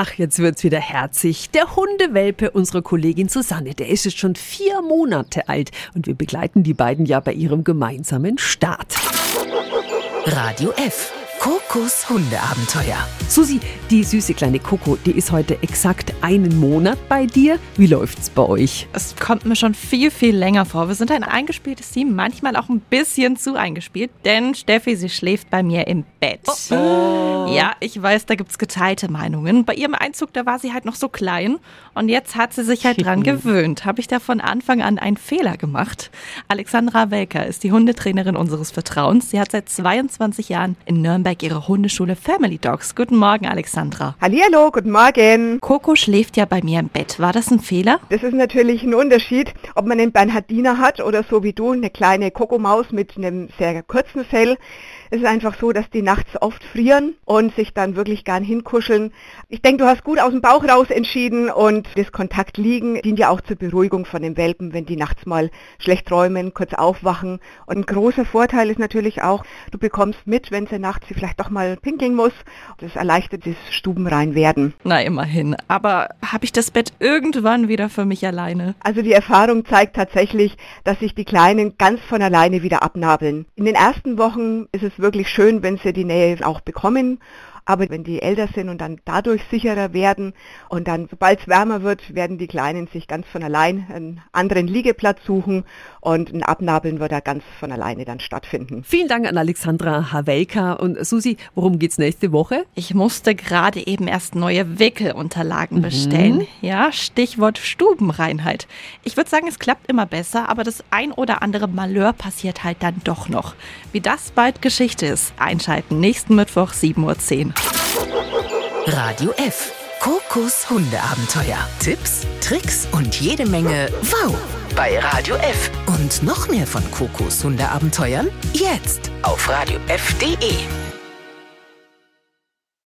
Ach, jetzt wird's wieder herzig. Der Hundewelpe unserer Kollegin Susanne, der ist jetzt schon vier Monate alt und wir begleiten die beiden ja bei ihrem gemeinsamen Start. Radio F. Kokos Hundeabenteuer. Susi, die süße kleine Coco, die ist heute exakt einen Monat bei dir. Wie läuft's bei euch? Es kommt mir schon viel, viel länger vor. Wir sind ein eingespieltes Team, manchmal auch ein bisschen zu eingespielt, denn Steffi, sie schläft bei mir im Bett. Oh. oh. Ja, ich weiß, da gibt's geteilte Meinungen. Bei ihrem Einzug, da war sie halt noch so klein und jetzt hat sie sich halt dran gewöhnt. Habe ich da von Anfang an einen Fehler gemacht? Alexandra Welker ist die Hundetrainerin unseres Vertrauens. Sie hat seit 22 Jahren in Nürnberg Nürnberg ihre Hundeschule Family Dogs. Guten Morgen, Alexandra. Hallihallo, guten Morgen. Coco schläft ja bei mir im Bett. War das ein Fehler? Das ist natürlich ein Unterschied, ob man einen Bernhardiner hat oder so wie du, eine kleine Kokomaus mit einem sehr kurzen Fell. Es ist einfach so, dass die nachts oft frieren und sich dann wirklich gern hinkuscheln. Ich denke, du hast gut aus dem Bauch raus entschieden und das Kontaktliegen dient ja auch zur Beruhigung von den Welpen, wenn die nachts mal schlecht träumen, kurz aufwachen. Und ein großer Vorteil ist natürlich auch, du bekommst mit, wenn sie nachts vielleicht doch mal pinkeln muss. Das erleichtert das Stubenreinwerden. Na, immerhin. Aber habe ich das Bett irgendwann wieder für mich alleine? Also die Erfahrung zeigt tatsächlich, dass sich die Kleinen ganz von alleine wieder abnabeln. In den ersten Wochen ist es wirklich schön, wenn sie die Nähe auch bekommen aber wenn die älter sind und dann dadurch sicherer werden und dann, sobald es wärmer wird, werden die Kleinen sich ganz von allein einen anderen Liegeplatz suchen und ein Abnabeln wird da ganz von alleine dann stattfinden. Vielen Dank an Alexandra Havelka und Susi. Worum geht's nächste Woche? Ich musste gerade eben erst neue Wickelunterlagen mhm. bestellen. Ja, Stichwort Stubenreinheit. Ich würde sagen, es klappt immer besser, aber das ein oder andere Malheur passiert halt dann doch noch. Wie das bald Geschichte ist, einschalten nächsten Mittwoch 7.10 Uhr. Radio F. Kokos Hundeabenteuer. Tipps, Tricks und jede Menge Wow bei Radio F. Und noch mehr von Kokos Hundeabenteuern jetzt auf radiof.de.